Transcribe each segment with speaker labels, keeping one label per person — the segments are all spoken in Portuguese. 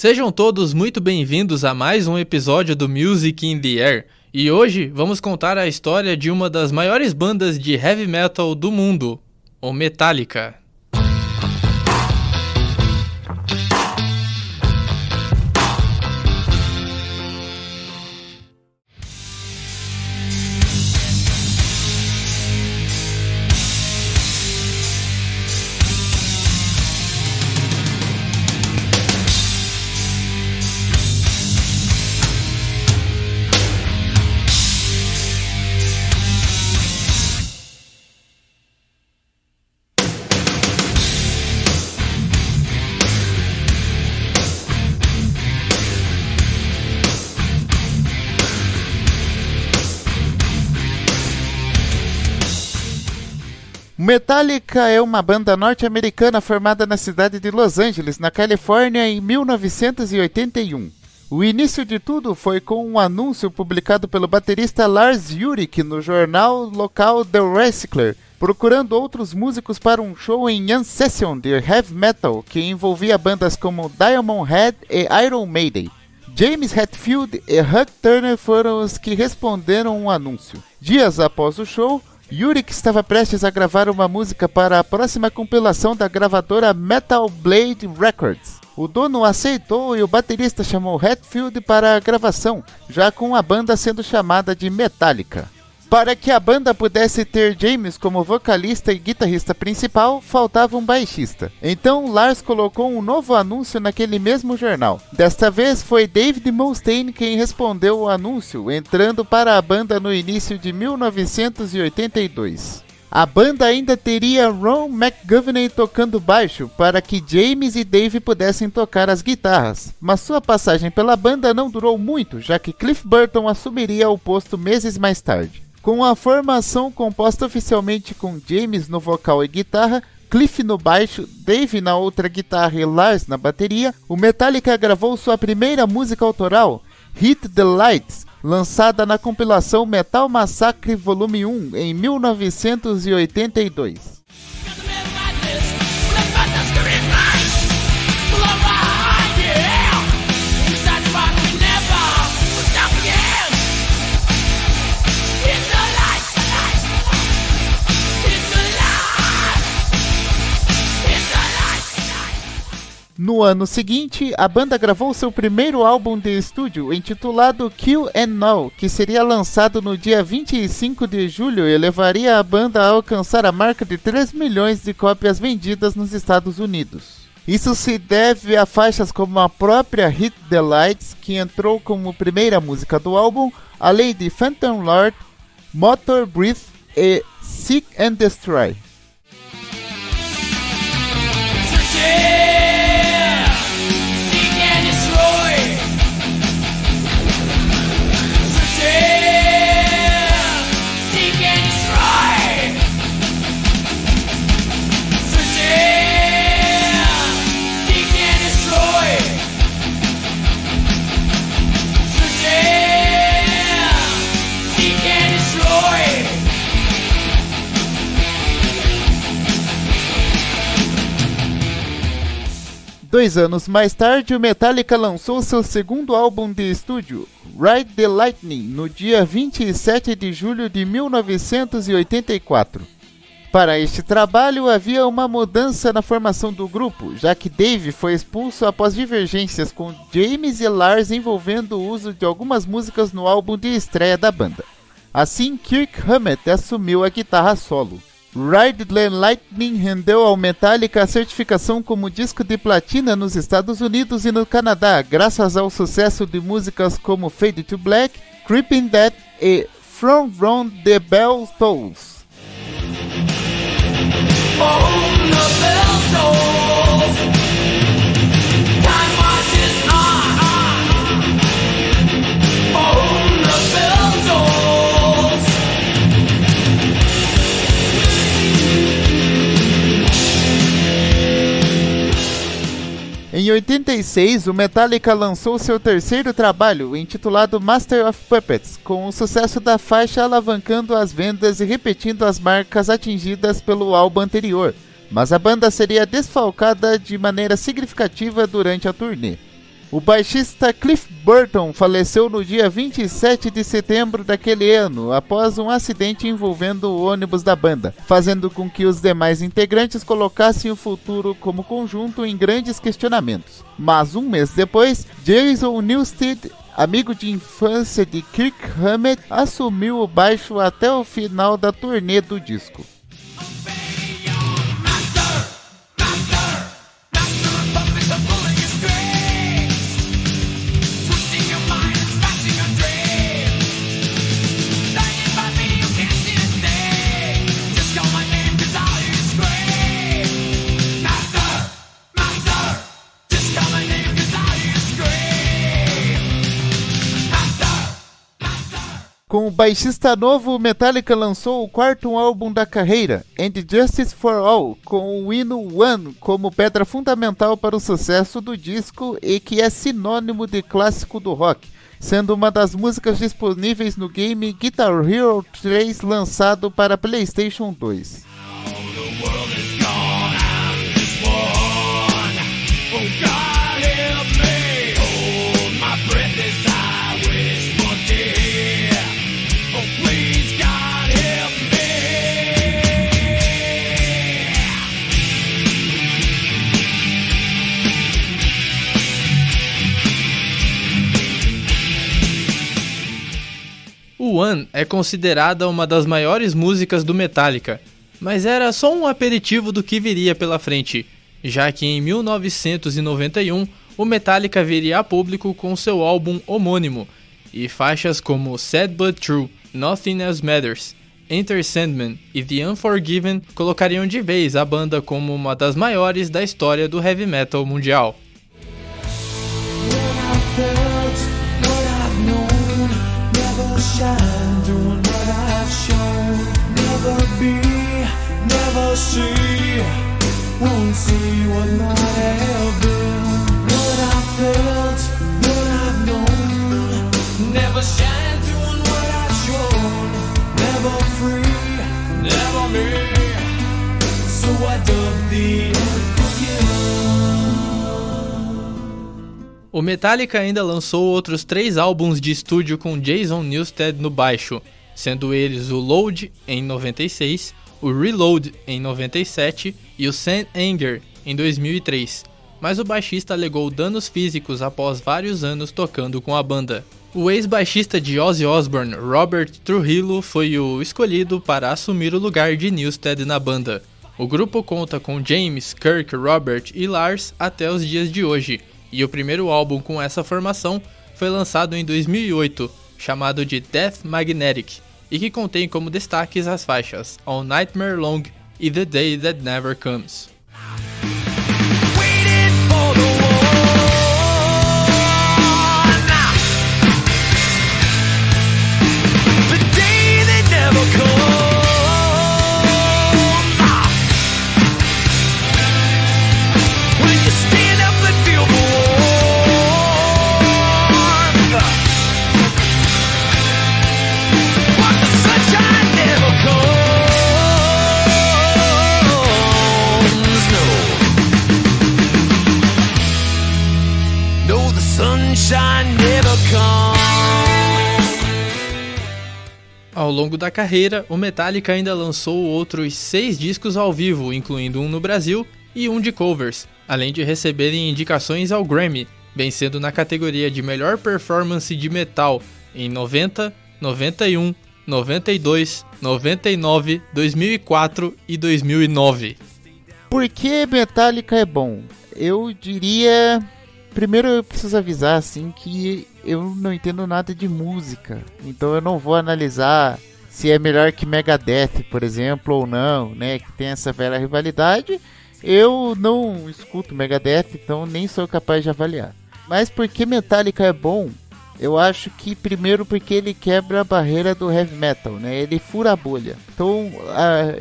Speaker 1: Sejam todos muito bem-vindos a mais um episódio do Music in the Air. E hoje vamos contar a história de uma das maiores bandas de heavy metal do mundo, o Metallica.
Speaker 2: Metallica é uma banda norte-americana formada na cidade de Los Angeles, na Califórnia, em 1981. O início de tudo foi com um anúncio publicado pelo baterista Lars Ulrich no jornal local The Wrestler, procurando outros músicos para um show em Unsession de heavy metal que envolvia bandas como Diamond Head e Iron Maiden. James Hetfield e Huck Turner foram os que responderam o um anúncio. Dias após o show, Yurik estava prestes a gravar uma música para a próxima compilação da gravadora Metal Blade Records. O dono aceitou e o baterista chamou Hatfield para a gravação, já com a banda sendo chamada de Metallica. Para que a banda pudesse ter James como vocalista e guitarrista principal, faltava um baixista. Então Lars colocou um novo anúncio naquele mesmo jornal. Desta vez foi David Mustaine quem respondeu o anúncio, entrando para a banda no início de 1982. A banda ainda teria Ron McGovney tocando baixo para que James e Dave pudessem tocar as guitarras, mas sua passagem pela banda não durou muito, já que Cliff Burton assumiria o posto meses mais tarde. Com a formação composta oficialmente com James no vocal e guitarra, Cliff no baixo, Dave na outra guitarra e Lars na bateria, o Metallica gravou sua primeira música autoral, Hit the Lights, lançada na compilação Metal Massacre Volume 1 em 1982. No ano seguinte, a banda gravou seu primeiro álbum de estúdio, intitulado Kill and Know, que seria lançado no dia 25 de julho e levaria a banda a alcançar a marca de 3 milhões de cópias vendidas nos Estados Unidos. Isso se deve a faixas como a própria Hit the Lights, que entrou como primeira música do álbum, além de Phantom Lord, Motor Breath e Seek and Destroy. Dois anos mais tarde, o Metallica lançou seu segundo álbum de estúdio, Ride the Lightning, no dia 27 de julho de 1984. Para este trabalho havia uma mudança na formação do grupo, já que Dave foi expulso após divergências com James e Lars envolvendo o uso de algumas músicas no álbum de estreia da banda. Assim, Kirk Hammett assumiu a guitarra solo. Ride Lightning rendeu ao Metallica a certificação como disco de platina nos Estados Unidos e no Canadá, graças ao sucesso de músicas como Fade to Black, Creeping Death e From Round the Bell Tolls. Em 86, o Metallica lançou seu terceiro trabalho, intitulado Master of Puppets, com o sucesso da faixa alavancando as vendas e repetindo as marcas atingidas pelo álbum anterior, mas a banda seria desfalcada de maneira significativa durante a turnê. O baixista Cliff Burton faleceu no dia 27 de setembro daquele ano, após um acidente envolvendo o ônibus da banda, fazendo com que os demais integrantes colocassem o futuro como conjunto em grandes questionamentos. Mas um mês depois, Jason Newsted amigo de infância de Kirk Hammett, assumiu o baixo até o final da turnê do disco. Baixista novo, Metallica lançou o quarto álbum da carreira, And Justice for All, com o hino One como pedra fundamental para o sucesso do disco e que é sinônimo de clássico do rock, sendo uma das músicas disponíveis no game Guitar Hero 3 lançado para PlayStation 2.
Speaker 1: É considerada uma das maiores músicas do Metallica, mas era só um aperitivo do que viria pela frente, já que em 1991 o Metallica viria a público com seu álbum homônimo, e faixas como Sad But True, Nothing Else Matters, Enter Sandman e The Unforgiven colocariam de vez a banda como uma das maiores da história do heavy metal mundial. Be, never. Won't see what have been. What I felt, what I've known. Never shine what I've shown. Never free, never me. So I dug the O Metallica ainda lançou outros três álbuns de estúdio com Jason Newsted no baixo, sendo eles o Load em 96, o Reload em 97 e o Saint Anger em 2003. Mas o baixista alegou danos físicos após vários anos tocando com a banda. O ex-baixista de Ozzy Osbourne, Robert Trujillo, foi o escolhido para assumir o lugar de Newsted na banda. O grupo conta com James, Kirk, Robert e Lars até os dias de hoje, e o primeiro álbum com essa formação foi lançado em 2008, chamado de Death Magnetic, e que contém como destaques as faixas All Nightmare Long e The Day That Never Comes. Ao longo da carreira, o Metallica ainda lançou outros seis discos ao vivo, incluindo um no Brasil e um de covers, além de receberem indicações ao Grammy, vencendo na categoria de melhor performance de metal em 90, 91, 92, 99, 2004 e 2009.
Speaker 2: Por que Metallica é bom? Eu diria Primeiro eu preciso avisar assim que eu não entendo nada de música, então eu não vou analisar se é melhor que Megadeth, por exemplo, ou não, né? Que tem essa velha rivalidade. Eu não escuto Megadeth, então nem sou capaz de avaliar. Mas porque Metallica é bom, eu acho que primeiro porque ele quebra a barreira do heavy metal, né? Ele fura a bolha. Então,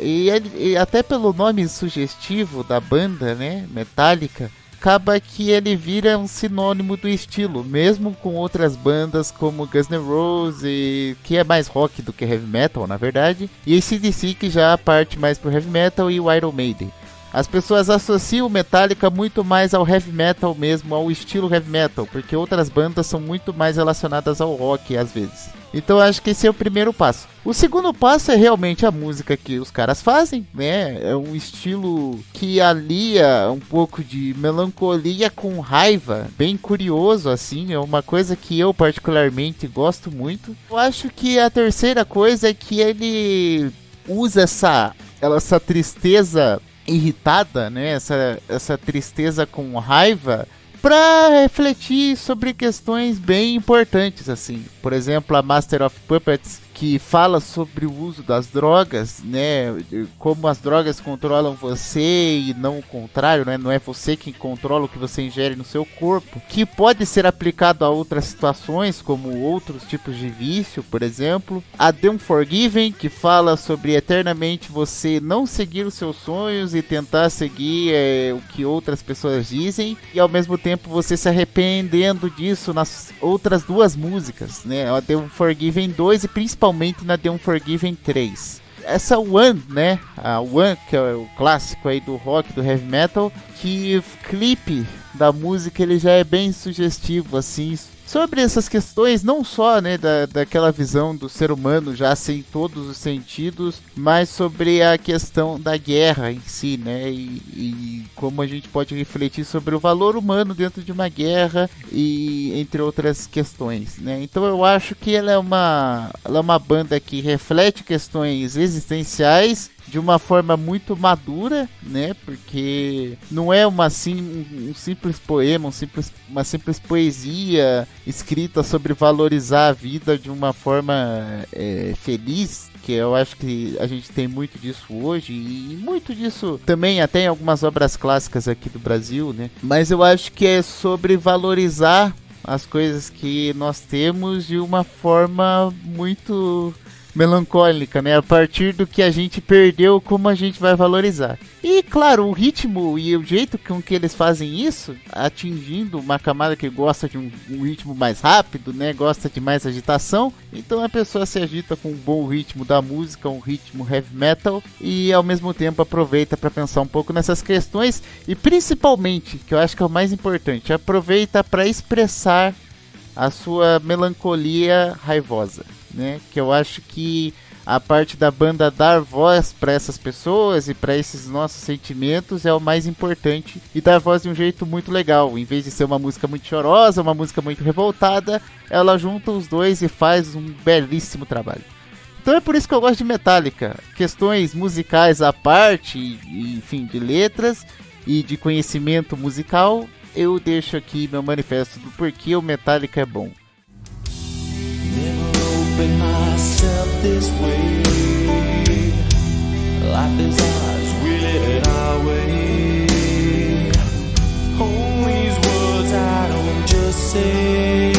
Speaker 2: e, e até pelo nome sugestivo da banda, né? Metallica, acaba que ele vira um sinônimo do estilo, mesmo com outras bandas como Guns N' Roses, que é mais rock do que heavy metal, na verdade, e esse DC que já parte mais pro heavy metal e o Iron Maiden. as pessoas associam Metallica muito mais ao heavy metal mesmo, ao estilo heavy metal, porque outras bandas são muito mais relacionadas ao rock às vezes. Então acho que esse é o primeiro passo. O segundo passo é realmente a música que os caras fazem, né? É um estilo que alia um pouco de melancolia com raiva, bem curioso assim, é uma coisa que eu particularmente gosto muito. Eu acho que a terceira coisa é que ele usa essa essa tristeza irritada, né? Essa, essa tristeza com raiva para refletir sobre questões bem importantes assim. Por exemplo, a Master of Puppets que fala sobre o uso das drogas, né? Como as drogas controlam você e não o contrário, né? Não é você quem controla o que você ingere no seu corpo, que pode ser aplicado a outras situações, como outros tipos de vício, por exemplo. A The Unforgiven, que fala sobre eternamente você não seguir os seus sonhos e tentar seguir é, o que outras pessoas dizem, e ao mesmo tempo você se arrependendo disso nas outras duas músicas, né? A The Unforgiven 2 e principalmente principalmente na The Unforgiven 3. Essa One, né? A One, que é o clássico aí do rock, do heavy metal, que clipe da música ele já é bem sugestivo, assim, sobre essas questões, não só né, da, daquela visão do ser humano já sem todos os sentidos, mas sobre a questão da guerra em si, né? E, e, como a gente pode refletir sobre o valor humano dentro de uma guerra e entre outras questões, né? Então eu acho que ela é uma, ela é uma banda que reflete questões existenciais de uma forma muito madura, né? Porque não é uma sim, um, simples poema, um simples, uma simples poesia escrita sobre valorizar a vida de uma forma é, feliz, que eu acho que a gente tem muito disso hoje e muito disso também até em algumas obras clássicas aqui do Brasil, né? Mas eu acho que é sobre valorizar as coisas que nós temos de uma forma muito melancólica, né? A partir do que a gente perdeu, como a gente vai valorizar. E claro, o ritmo e o jeito com que eles fazem isso, atingindo uma camada que gosta de um, um ritmo mais rápido, né? Gosta de mais agitação. Então a pessoa se agita com um bom ritmo da música, um ritmo heavy metal e ao mesmo tempo aproveita para pensar um pouco nessas questões e principalmente, que eu acho que é o mais importante, aproveita para expressar a sua melancolia raivosa né? Que eu acho que a parte da banda dar voz para essas pessoas e para esses nossos sentimentos é o mais importante e dar voz de um jeito muito legal. Em vez de ser uma música muito chorosa, uma música muito revoltada, ela junta os dois e faz um belíssimo trabalho. Então é por isso que eu gosto de Metallica. Questões musicais à parte, enfim, de letras e de conhecimento musical, eu deixo aqui meu manifesto do porquê o Metallica é bom. Keeping myself this way. Life is ours, we live it our way. These words I don't just say.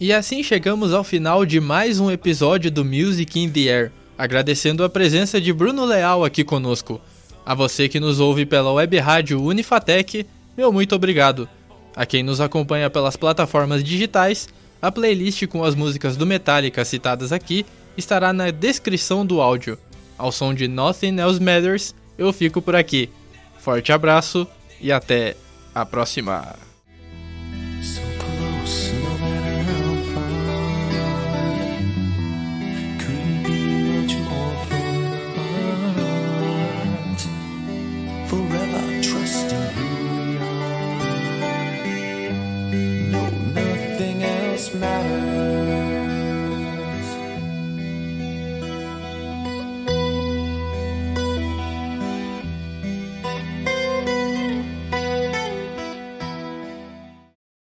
Speaker 1: E assim chegamos ao final de mais um episódio do Music in the Air, agradecendo a presença de Bruno Leal aqui conosco. A você que nos ouve pela web rádio Unifatec, meu muito obrigado. A quem nos acompanha pelas plataformas digitais, a playlist com as músicas do Metallica citadas aqui estará na descrição do áudio. Ao som de Nothing Else Matters, eu fico por aqui. Forte abraço e até a próxima!